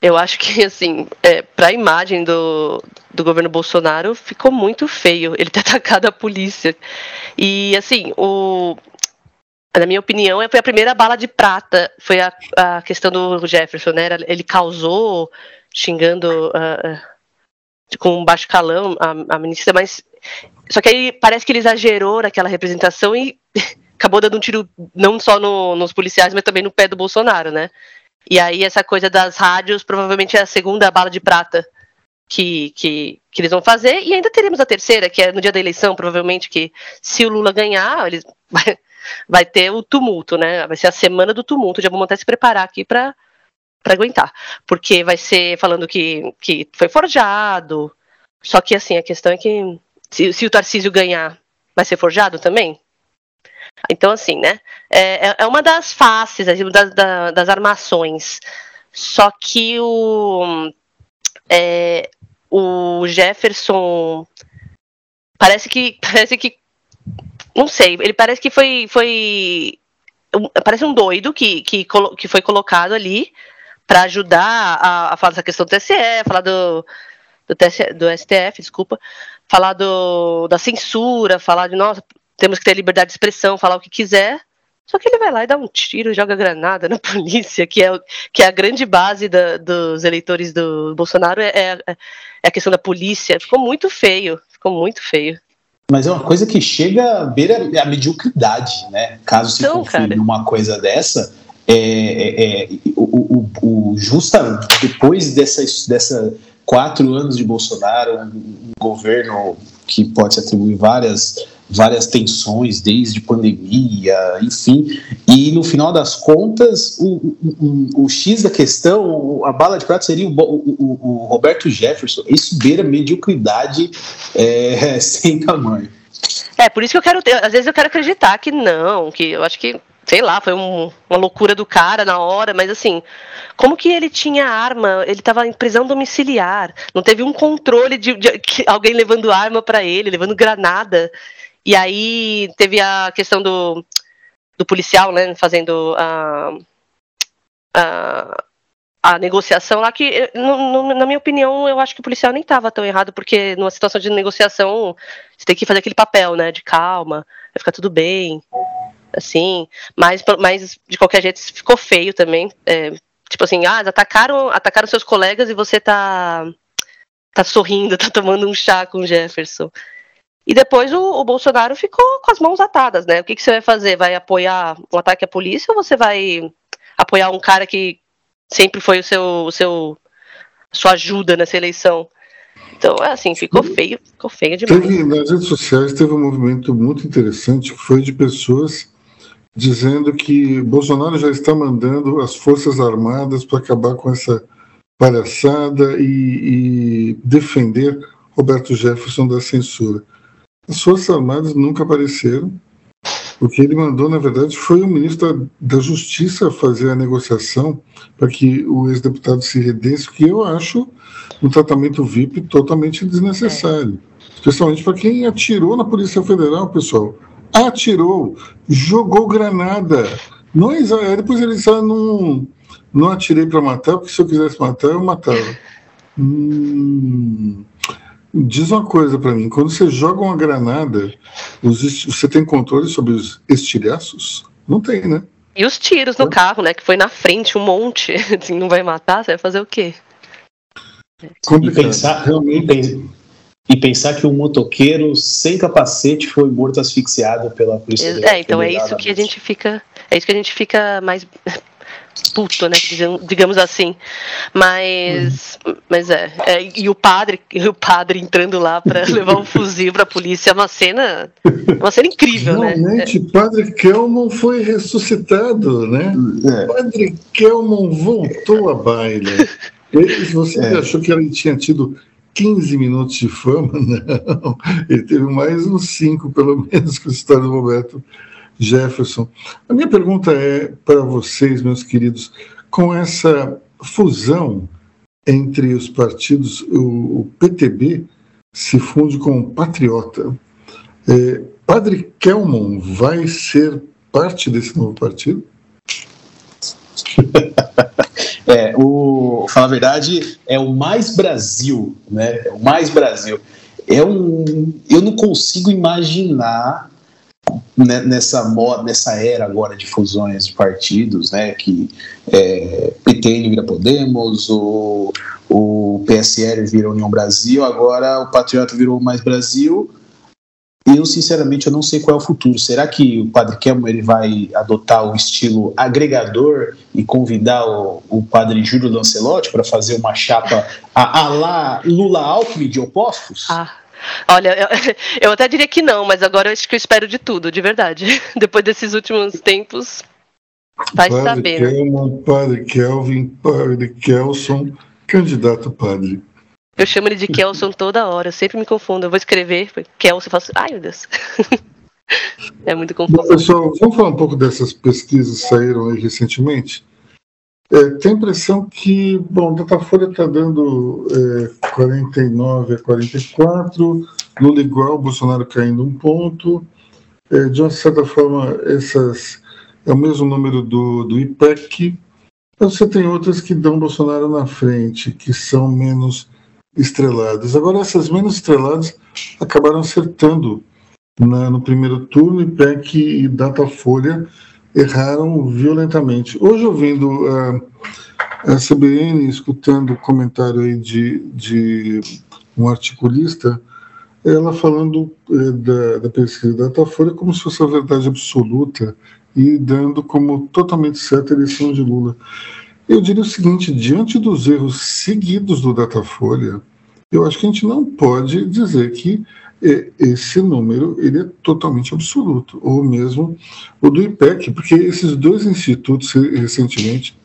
Eu acho que, assim, é, para a imagem do, do governo Bolsonaro, ficou muito feio ele ter atacado a polícia. E, assim, o, na minha opinião, foi a primeira bala de prata. Foi a, a questão do Jefferson, né? Ele causou xingando uh, com um baixo calão a, a ministra, mas só que aí parece que ele exagerou naquela representação e acabou dando um tiro não só no, nos policiais, mas também no pé do Bolsonaro, né? E aí essa coisa das rádios provavelmente é a segunda bala de prata que, que, que eles vão fazer. E ainda teremos a terceira, que é no dia da eleição, provavelmente, que se o Lula ganhar, eles vai, vai ter o tumulto, né? Vai ser a semana do tumulto. Já vamos até se preparar aqui para para aguentar. Porque vai ser falando que, que foi forjado. Só que assim, a questão é que se, se o Tarcísio ganhar, vai ser forjado também? Então, assim, né? É, é, é uma das faces, assim, das, das armações. Só que o, é, o Jefferson parece que parece que não sei, ele parece que foi foi parece um doido que, que, que foi colocado ali para ajudar a, a, falar dessa questão do TSE, falar do, do, TSE, do STF, desculpa, falar do, da censura, falar de, nossa, temos que ter liberdade de expressão, falar o que quiser. Só que ele vai lá e dá um tiro, joga granada na polícia, que é, que é a grande base da, dos eleitores do Bolsonaro, é, é, é, a questão da polícia. Ficou muito feio, ficou muito feio. Mas é uma coisa que chega a beira a mediocridade, né? Caso se então, confirme uma coisa dessa, é, é, é o, o, o, justa depois dessa, dessa quatro anos de Bolsonaro, um, um governo que pode se atribuir várias várias tensões desde pandemia, enfim, e no final das contas o, o, o X da questão, a bala de prata seria o, o, Roberto Jefferson. Isso beira mediocridade é, sem tamanho. É, por isso que eu quero às vezes eu quero acreditar que não, que eu acho que sei lá, foi um, uma loucura do cara na hora, mas assim, como que ele tinha arma? Ele estava em prisão domiciliar, não teve um controle de, de, de alguém levando arma para ele, levando granada. E aí teve a questão do, do policial, né, fazendo a, a, a negociação lá, que no, no, na minha opinião, eu acho que o policial nem estava tão errado, porque numa situação de negociação, você tem que fazer aquele papel, né, de calma, vai ficar tudo bem assim, mas, mas de qualquer jeito ficou feio também. É, tipo assim, ah, atacaram, atacaram seus colegas e você tá, tá sorrindo, tá tomando um chá com o Jefferson. E depois o, o Bolsonaro ficou com as mãos atadas, né? O que, que você vai fazer? Vai apoiar um ataque à polícia ou você vai apoiar um cara que sempre foi o seu, o seu sua ajuda nessa eleição? Então, é assim, ficou feio, ficou feio demais. Teve, nas redes sociais teve um movimento muito interessante que foi de pessoas dizendo que Bolsonaro já está mandando as Forças Armadas para acabar com essa palhaçada e, e, defender Roberto Jefferson da censura. As Forças Armadas nunca apareceram. O que ele mandou, na verdade, foi o ministro da, da Justiça fazer a negociação para que o ex-deputado se redesse, que eu acho um tratamento VIP totalmente desnecessário. Especialmente para quem atirou na Polícia Federal, pessoal atirou, jogou granada. Nós, depois ele disse, ah, não, não atirei para matar, porque se eu quisesse matar, eu matava. Hum, diz uma coisa para mim, quando você joga uma granada, você tem controle sobre os estilhaços? Não tem, né? E os tiros no é. carro, né? Que foi na frente um monte. Assim, não vai matar, você vai fazer o quê? Complicado. E pensar, realmente, e pensar que um motoqueiro sem capacete foi morto asfixiado pela polícia. É, então é isso que a gente fica, é isso que a gente fica mais puto, né, digamos assim. Mas, uhum. mas é, é, e o padre, o padre entrando lá para levar um fuzil para a polícia, é uma cena, uma cena incrível, né? Realmente, né? Padre Kelman foi ressuscitado, né? É. Padre Kelman voltou à baila. Você é. achou que ele tinha tido 15 minutos de fama, não. Ele teve mais uns 5, pelo menos, com a história do Roberto Jefferson. A minha pergunta é para vocês, meus queridos, com essa fusão entre os partidos, o, PTB se funde com o Patriota. É, Padre Kelmon vai ser parte desse novo partido? É, o, fala a verdade, é o mais Brasil, né? É o mais Brasil. É um, eu não consigo imaginar né, nessa moda, nessa era agora de fusões de partidos, né? Que é, PTN vira Podemos, o, o PSL vira União Brasil, agora o Patriota virou Mais Brasil eu, sinceramente, eu não sei qual é o futuro. Será que o Padre Kelmo ele vai adotar o estilo agregador e convidar o, o Padre Júlio Lancelotti para fazer uma chapa a, a lá Lula Alckmin de opostos? Ah. Olha, eu, eu, até diria que não, mas agora eu acho que eu espero de tudo, de verdade. Depois desses últimos tempos, vai padre saber. Kelman, né? Padre Kelvin, Padre Kelson, candidato padre. Eu chamo ele de Kelson toda hora, eu sempre me confundo. Eu vou escrever Kelson e faço, ai meu Deus. é muito confuso. Pessoal, vamos falar um pouco dessas pesquisas que saíram aí recentemente. É, tem a impressão que, bom, Datafolha está dando é, 49 a 44, Lula igual, Bolsonaro caindo um ponto. É, de uma certa forma, essas é o mesmo número do, do IPEC. Você tem outras que dão Bolsonaro na frente, que são menos estreladas. Agora, essas menos estreladas acabaram acertando na, no primeiro turno e PEC e Datafolha erraram violentamente. Hoje, ouvindo uh, a CBN, escutando o comentário aí de, de um articulista, ela falando uh, da, da pesquisa da Datafolha como se fosse a verdade absoluta e dando como totalmente certa a eleição de Lula. Eu diria o seguinte: diante dos erros seguidos do Datafolha, eu acho que a gente não pode dizer que é, esse número ele é totalmente absoluto, ou mesmo o do IPEC, porque esses dois institutos recentemente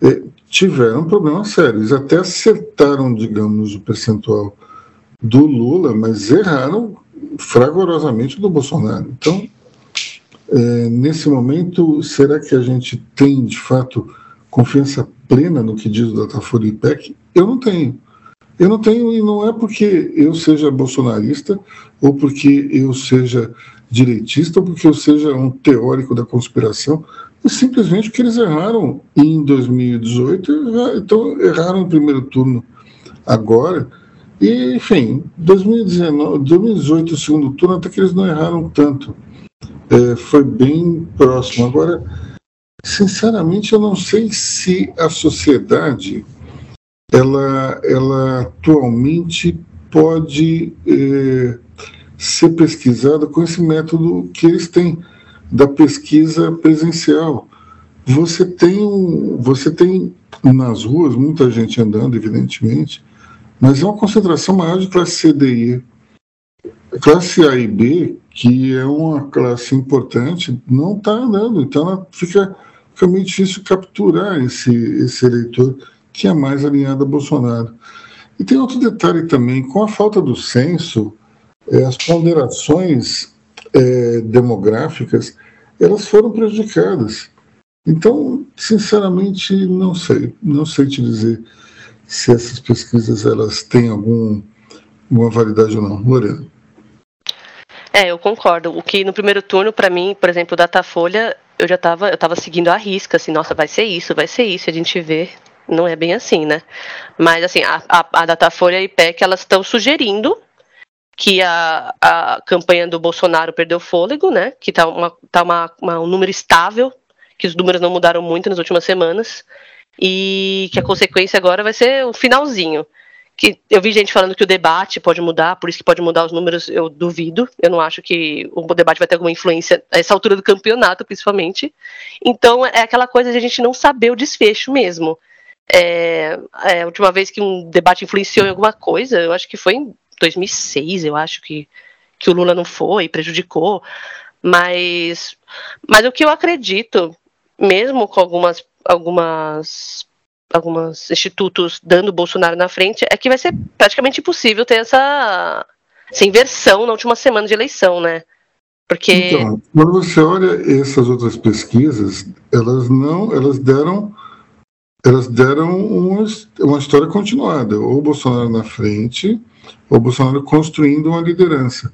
é, tiveram problemas sérios, até acertaram, digamos, o percentual do Lula, mas erraram fragorosamente do Bolsonaro. Então, é, nesse momento, será que a gente tem, de fato, confiança plena no que diz o Datafolha e IPEC? Eu não tenho. Eu não tenho, e não é porque eu seja bolsonarista, ou porque eu seja direitista, ou porque eu seja um teórico da conspiração, é simplesmente porque eles erraram em 2018, então erraram no primeiro turno agora. E, enfim, 2019, 2018, o segundo turno, até que eles não erraram tanto. É, foi bem próximo. Agora, sinceramente, eu não sei se a sociedade ela, ela atualmente pode é, ser pesquisada com esse método que eles têm da pesquisa presencial. Você tem, você tem nas ruas muita gente andando, evidentemente, mas é uma concentração maior de classe C, D E. Classe A e B, que é uma classe importante, não está andando, então ela fica, fica meio difícil capturar esse, esse eleitor que é mais alinhado a Bolsonaro. E tem outro detalhe também: com a falta do censo, é, as ponderações é, demográficas elas foram prejudicadas. Então, sinceramente, não sei, não sei te dizer se essas pesquisas elas têm algum, alguma validade ou não. Lorena. É, eu concordo. O que no primeiro turno, para mim, por exemplo, o Datafolha, eu já estava eu tava seguindo a risca, assim, nossa, vai ser isso, vai ser isso, a gente vê não é bem assim, né? Mas assim, a, a, a Datafolha e IPEC elas estão sugerindo que a, a campanha do Bolsonaro perdeu fôlego, né? Que está uma, tá uma, uma, um número estável, que os números não mudaram muito nas últimas semanas, e que a consequência agora vai ser o finalzinho. Que eu vi gente falando que o debate pode mudar, por isso que pode mudar os números, eu duvido. Eu não acho que o debate vai ter alguma influência a essa altura do campeonato, principalmente. Então é aquela coisa de a gente não saber o desfecho mesmo. É, é, a última vez que um debate influenciou em alguma coisa, eu acho que foi em 2006, eu acho que, que o Lula não foi, prejudicou. Mas, mas o que eu acredito, mesmo com algumas, algumas, alguns institutos dando Bolsonaro na frente, é que vai ser praticamente impossível ter essa, essa inversão na última semana de eleição, né? Porque... Então, quando você olha essas outras pesquisas, elas não, elas deram elas deram uma, uma história continuada, ou Bolsonaro na frente, ou Bolsonaro construindo uma liderança.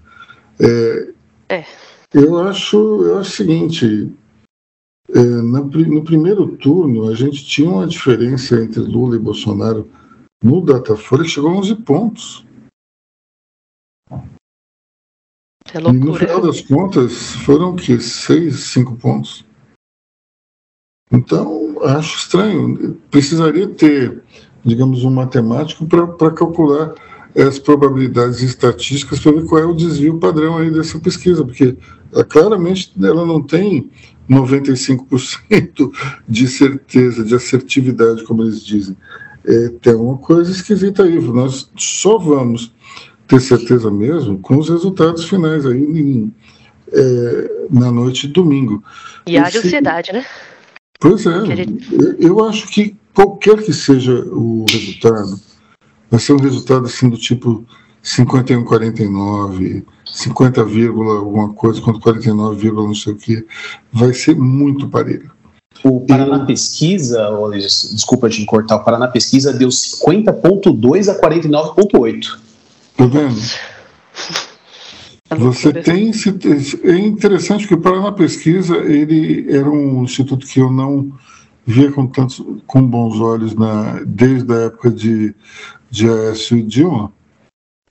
É, é. Eu acho, eu acho o seguinte: é, no, no primeiro turno a gente tinha uma diferença entre Lula e Bolsonaro no Datafolha que chegou a 11 pontos. É loucura. E no final das contas foram que seis, cinco pontos. Então acho estranho. Precisaria ter, digamos, um matemático para calcular as probabilidades estatísticas para ver qual é o desvio padrão aí dessa pesquisa, porque ela, claramente ela não tem 95% de certeza, de assertividade, como eles dizem. É, tem uma coisa esquisita aí. Nós só vamos ter certeza mesmo com os resultados finais aí em, é, na noite de domingo. E a ansiedade, né? Pois é, eu acho que qualquer que seja o resultado, vai ser um resultado assim do tipo 51,49, 50, alguma coisa, quanto 49, não sei o que, vai ser muito parelho. O Paraná Pesquisa, desculpa te cortar, o Paraná Pesquisa deu 50,2 a 49,8. Tá vendo? Você tem é interessante que o Paraná Pesquisa ele era um instituto que eu não via com tantos com bons olhos na desde a época de de Aécio e Dilma.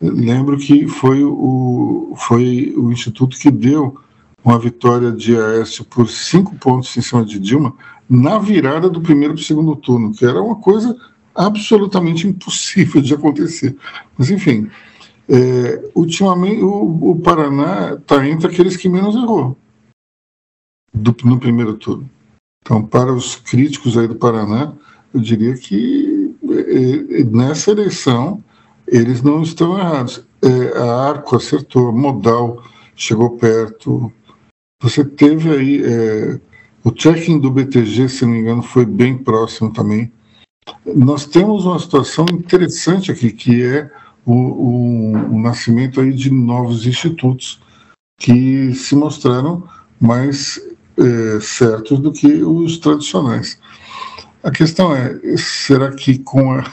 Lembro que foi o foi o instituto que deu uma vitória de Aécio por cinco pontos em cima de Dilma na virada do primeiro para o segundo turno, que era uma coisa absolutamente impossível de acontecer. Mas enfim, é, ultimamente, o, o Paraná está entre aqueles que menos errou do, no primeiro turno. Então, para os críticos aí do Paraná, eu diria que eh, nessa eleição eles não estão errados. É, a Arco acertou, Modal chegou perto. Você teve aí é, o checking do BTG, se não me engano, foi bem próximo também. Nós temos uma situação interessante aqui, que é o, o, o nascimento aí de novos institutos que se mostraram mais é, certos do que os tradicionais. A questão é, será que com a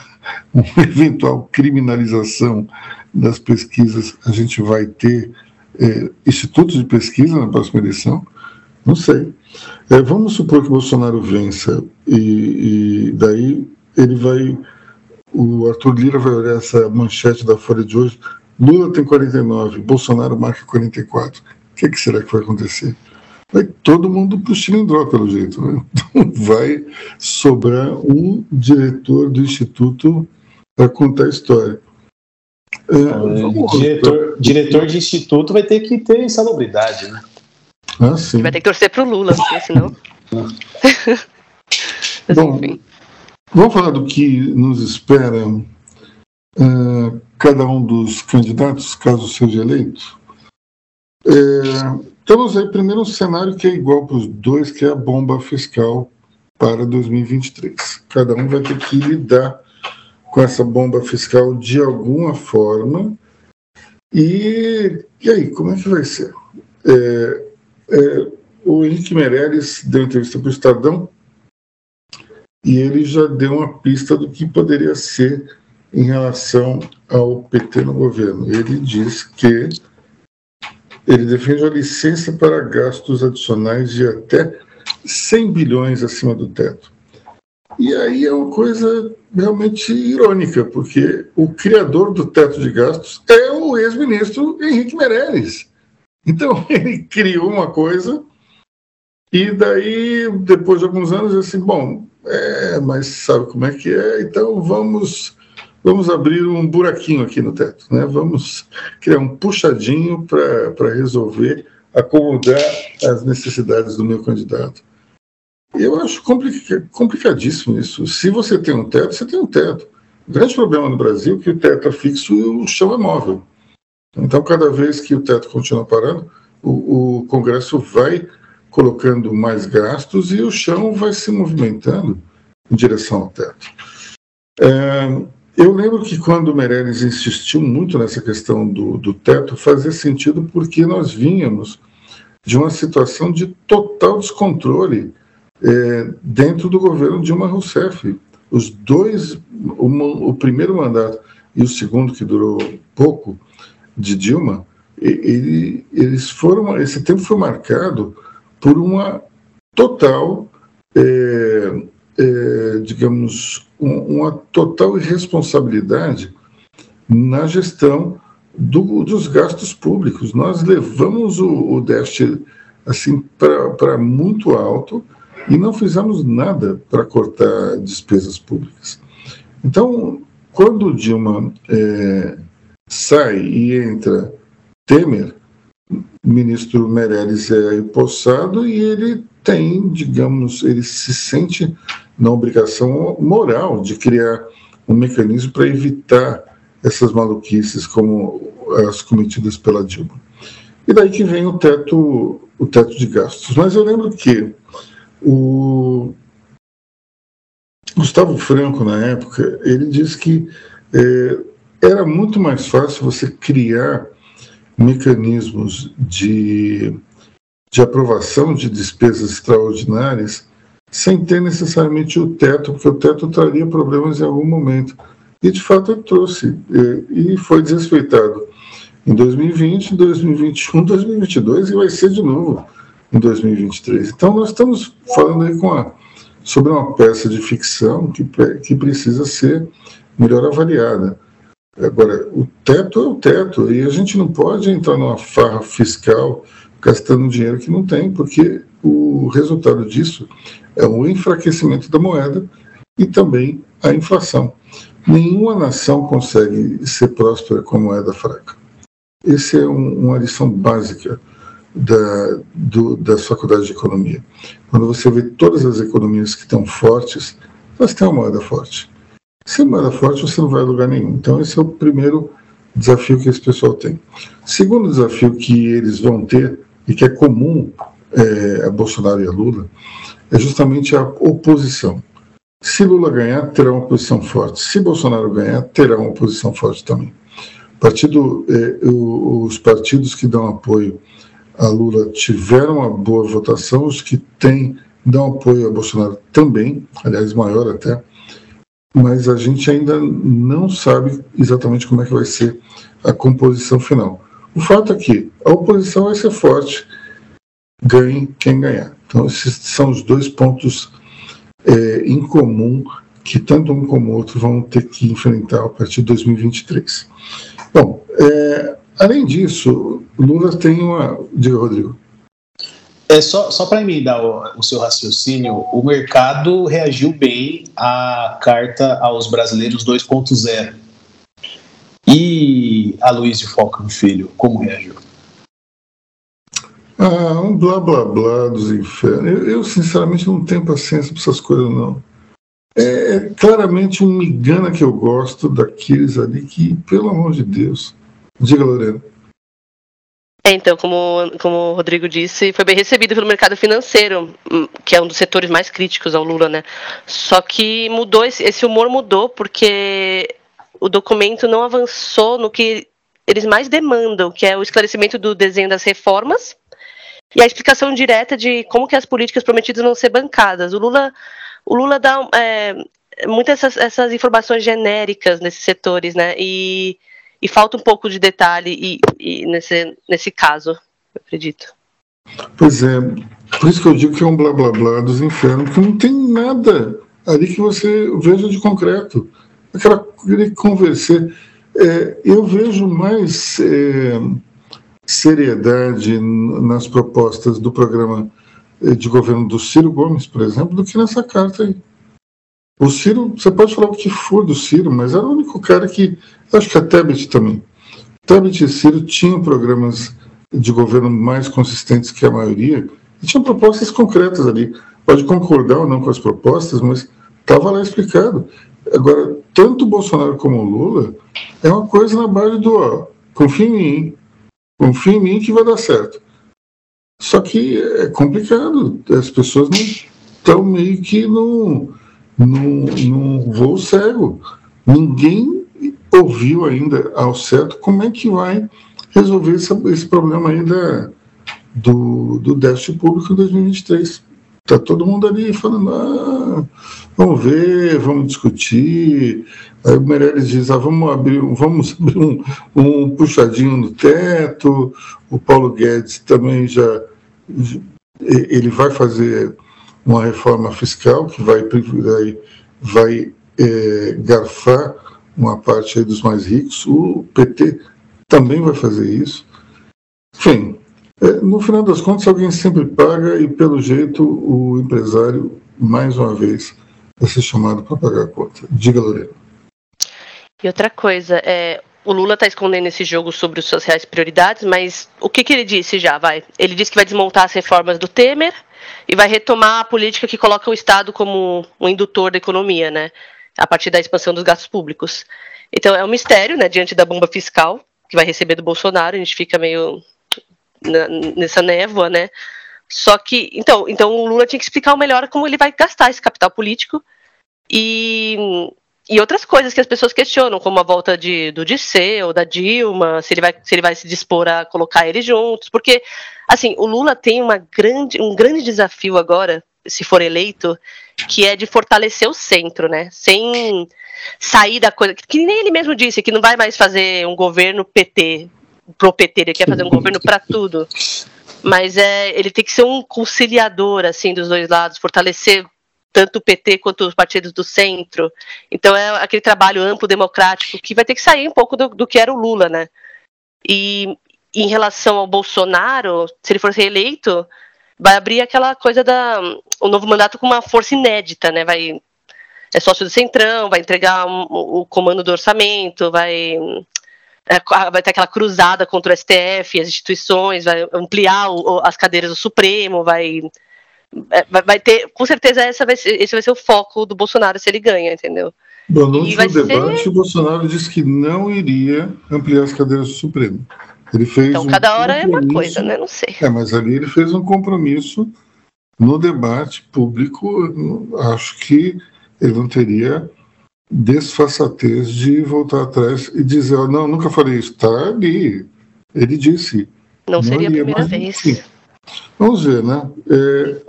uma eventual criminalização das pesquisas a gente vai ter é, institutos de pesquisa na próxima eleição? Não sei. É, vamos supor que Bolsonaro vença e, e daí ele vai o Arthur Lira vai olhar essa manchete da Folha de hoje. Lula tem 49, Bolsonaro marca 44. O que, é que será que vai acontecer? Vai todo mundo para o cilindró, pelo jeito. Né? Então vai sobrar um diretor do Instituto para contar a história. É, é diretor, diretor de instituto vai ter que ter insalubridade, né? Ah, sim. Vai ter que torcer para o Lula, porque senão. Bom, enfim. Vamos falar do que nos espera uh, cada um dos candidatos, caso seja eleito. É, temos aí primeiro um cenário que é igual para os dois, que é a bomba fiscal para 2023. Cada um vai ter que lidar com essa bomba fiscal de alguma forma. E, e aí, como é que vai ser? É, é, o Henrique Meirelles deu entrevista para o Estadão e ele já deu uma pista do que poderia ser em relação ao PT no governo. Ele diz que ele defende a licença para gastos adicionais de até 100 bilhões acima do teto. E aí é uma coisa realmente irônica, porque o criador do teto de gastos é o ex-ministro Henrique Meirelles. Então ele criou uma coisa e daí, depois de alguns anos, assim, bom, é, mas sabe como é que é? Então vamos vamos abrir um buraquinho aqui no teto, né? Vamos criar um puxadinho para resolver, acomodar as necessidades do meu candidato. Eu acho complicadíssimo isso. Se você tem um teto, você tem um teto. O grande problema no Brasil é que o teto é fixo e o chão é móvel. Então, cada vez que o teto continua parando, o, o Congresso vai colocando mais gastos e o chão vai se movimentando em direção ao teto. É, eu lembro que quando o Meirelles insistiu muito nessa questão do, do teto, fazia sentido porque nós vínhamos de uma situação de total descontrole é, dentro do governo Dilma Rousseff. Os dois, o, o, primeiro mandato e o segundo, que durou pouco, de Dilma, ele, eles foram, esse tempo foi marcado por uma total, é, é, digamos, uma total irresponsabilidade na gestão do, dos gastos públicos. Nós levamos o, o déficit assim para muito alto e não fizemos nada para cortar despesas públicas. Então, quando Dilma é, sai e entra Temer, o ministro Meirelles é empossado e ele tem, digamos, ele se sente na obrigação moral de criar um mecanismo para evitar essas maluquices como as cometidas pela Dilma. E daí que vem o teto, o teto de gastos. Mas eu lembro que o Gustavo Franco, na época, ele disse que é, era muito mais fácil você criar mecanismos de, de aprovação de despesas extraordinárias sem ter necessariamente o teto, porque o teto traria problemas em algum momento. E, de fato, ele trouxe, e foi desrespeitado em 2020, 2021, 2022 e vai ser de novo em 2023. Então, nós estamos falando aí a, sobre uma peça de ficção que, que precisa ser melhor avaliada. Agora, o teto é o teto, e a gente não pode entrar numa farra fiscal gastando dinheiro que não tem, porque o resultado disso é o enfraquecimento da moeda e também a inflação. Nenhuma nação consegue ser próspera com moeda fraca. Essa é um, uma lição básica da, do, das faculdades de economia. Quando você vê todas as economias que estão fortes, Você tem uma moeda forte. Sem moeda forte, você não vai a lugar nenhum. Então, esse é o primeiro desafio que esse pessoal tem. Segundo desafio que eles vão ter, e que é comum é, a Bolsonaro e a Lula, é justamente a oposição. Se Lula ganhar, terá uma posição forte. Se Bolsonaro ganhar, terá uma posição forte também. Partido, é, os partidos que dão apoio a Lula tiveram uma boa votação, os que têm dão apoio a Bolsonaro também, aliás, maior até, mas a gente ainda não sabe exatamente como é que vai ser a composição final. O fato é que a oposição vai ser forte, ganhe quem ganhar. Então, esses são os dois pontos é, em comum que tanto um como o outro vão ter que enfrentar a partir de 2023. Bom, é, além disso, Lula tem uma. Diga, Rodrigo. É só, só para emendar o, o seu raciocínio, o mercado reagiu bem à carta aos brasileiros 2.0. E a Luiz de Falcão Filho, como reagiu? Ah, um blá blá blá dos infernos. Eu, eu sinceramente não tenho paciência para essas coisas, não. É, é claramente um migana que eu gosto daqueles ali que, pelo amor de Deus. Diga, Lorena. É, então, como, como o Rodrigo disse, foi bem recebido pelo mercado financeiro, hum, que é um dos setores mais críticos ao Lula, né? Só que mudou, esse, esse humor mudou porque o documento não avançou no que eles mais demandam, que é o esclarecimento do desenho das reformas e a explicação direta de como que as políticas prometidas vão ser bancadas. O Lula, o Lula dá é, muitas essas, essas informações genéricas nesses setores, né? E e falta um pouco de detalhe e, e nesse, nesse caso, eu acredito. Pois é, por isso que eu digo que é um blá blá blá dos infernos, porque não tem nada ali que você veja de concreto. Aquela conversar. É, eu vejo mais é, seriedade nas propostas do programa é, de governo do Ciro Gomes, por exemplo, do que nessa carta aí. O Ciro, você pode falar o que for do Ciro, mas era o único cara que. Acho que a Tebet também. Tebet e Ciro tinham programas de governo mais consistentes que a maioria e tinham propostas concretas ali. Pode concordar ou não com as propostas, mas estava lá explicado. Agora, tanto Bolsonaro como Lula é uma coisa na base do ó, confia em mim, confia em mim que vai dar certo. Só que é complicado, as pessoas não estão meio que no num, num voo cego. Ninguém ouviu ainda ao certo como é que vai resolver esse, esse problema ainda do, do déficit público em 2023. Está todo mundo ali falando, ah, vamos ver, vamos discutir. Aí o Meirelles diz, ah, vamos abrir, vamos abrir um, um puxadinho no teto. O Paulo Guedes também já ele vai fazer uma reforma fiscal que vai, vai, vai é, garfar uma parte dos mais ricos. O PT também vai fazer isso. Enfim, no final das contas, alguém sempre paga e, pelo jeito, o empresário, mais uma vez, vai ser chamado para pagar a conta. Diga, Lorena. E outra coisa, é, o Lula está escondendo esse jogo sobre as suas reais prioridades, mas o que, que ele disse já? Vai? Ele disse que vai desmontar as reformas do Temer, e vai retomar a política que coloca o Estado como um indutor da economia, né? A partir da expansão dos gastos públicos. Então é um mistério, né? Diante da bomba fiscal que vai receber do Bolsonaro, a gente fica meio na, nessa névoa, né? Só que, então, então o Lula tinha que explicar melhor como ele vai gastar esse capital político e e outras coisas que as pessoas questionam, como a volta de, do Disseu, da Dilma, se ele, vai, se ele vai se dispor a colocar eles juntos, porque, assim, o Lula tem uma grande, um grande desafio agora, se for eleito, que é de fortalecer o centro, né, sem sair da coisa, que nem ele mesmo disse, que não vai mais fazer um governo PT, pro PT, ele quer fazer um governo para tudo, mas é, ele tem que ser um conciliador, assim, dos dois lados, fortalecer tanto o PT quanto os partidos do centro. Então é aquele trabalho amplo, democrático, que vai ter que sair um pouco do, do que era o Lula, né? E em relação ao Bolsonaro, se ele for reeleito, vai abrir aquela coisa da o novo mandato com uma força inédita, né? Vai é sócio do Centrão, vai entregar um, o comando do orçamento, vai vai ter aquela cruzada contra o STF, as instituições, vai ampliar o, as cadeiras do Supremo, vai é, vai ter, com certeza essa vai ser, esse vai ser o foco do Bolsonaro se ele ganha, entendeu? No último debate, ser... o Bolsonaro disse que não iria ampliar as cadeiras do Supremo. Ele fez então, um cada hora é uma coisa, né? Não sei. É, mas ali ele fez um compromisso no debate público. Acho que ele não teria desfaçatez de voltar atrás e dizer: oh, não, nunca falei isso. Está ali. Ele disse. Não, não seria a primeira vez. Assim. Vamos ver, né? É,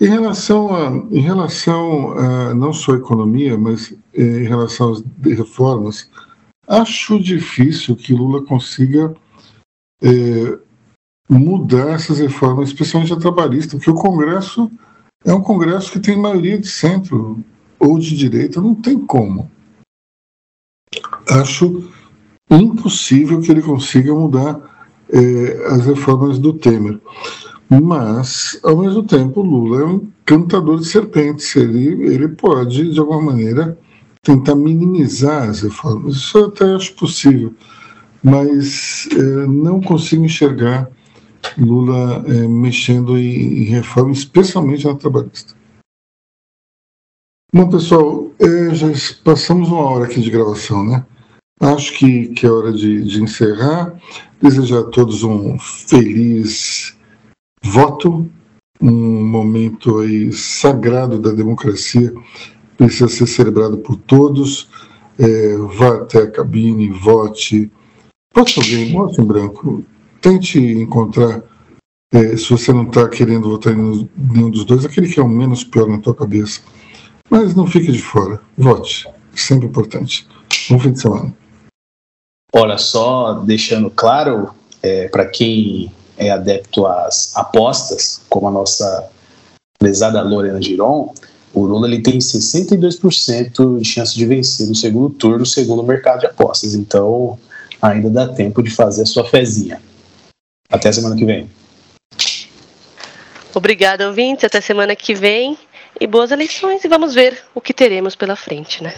em relação a, em relação a não só a economia, mas é, em relação às reformas, acho difícil que Lula consiga é, mudar essas reformas, especialmente a trabalhista, porque o Congresso é um Congresso que tem maioria de centro ou de direita, não tem como. Acho impossível que ele consiga mudar é, as reformas do Temer. Mas, ao mesmo tempo, Lula é um cantador de serpentes. Ele, ele pode, de alguma maneira, tentar minimizar as reformas. Isso eu até acho possível. Mas é, não consigo enxergar Lula é, mexendo em, em reforma, especialmente na trabalhista. Bom, pessoal, é, já passamos uma hora aqui de gravação, né? Acho que, que é hora de, de encerrar. Desejar a todos um feliz voto, um momento aí sagrado da democracia, precisa ser celebrado por todos. É, vá até a cabine, vote. Vote alguém, vote em branco. Tente encontrar, é, se você não está querendo votar em nenhum dos dois, aquele que é o menos pior na tua cabeça. Mas não fique de fora. Vote. Sempre importante. Bom fim de semana. Olha, só deixando claro, é, para quem é adepto às apostas, como a nossa prezada Lorena Giron, o Lula ele tem 62% de chance de vencer no segundo turno, segundo o mercado de apostas. Então, ainda dá tempo de fazer a sua fezinha. Até semana que vem. Obrigada, ouvintes. Até semana que vem e boas eleições e vamos ver o que teremos pela frente, né?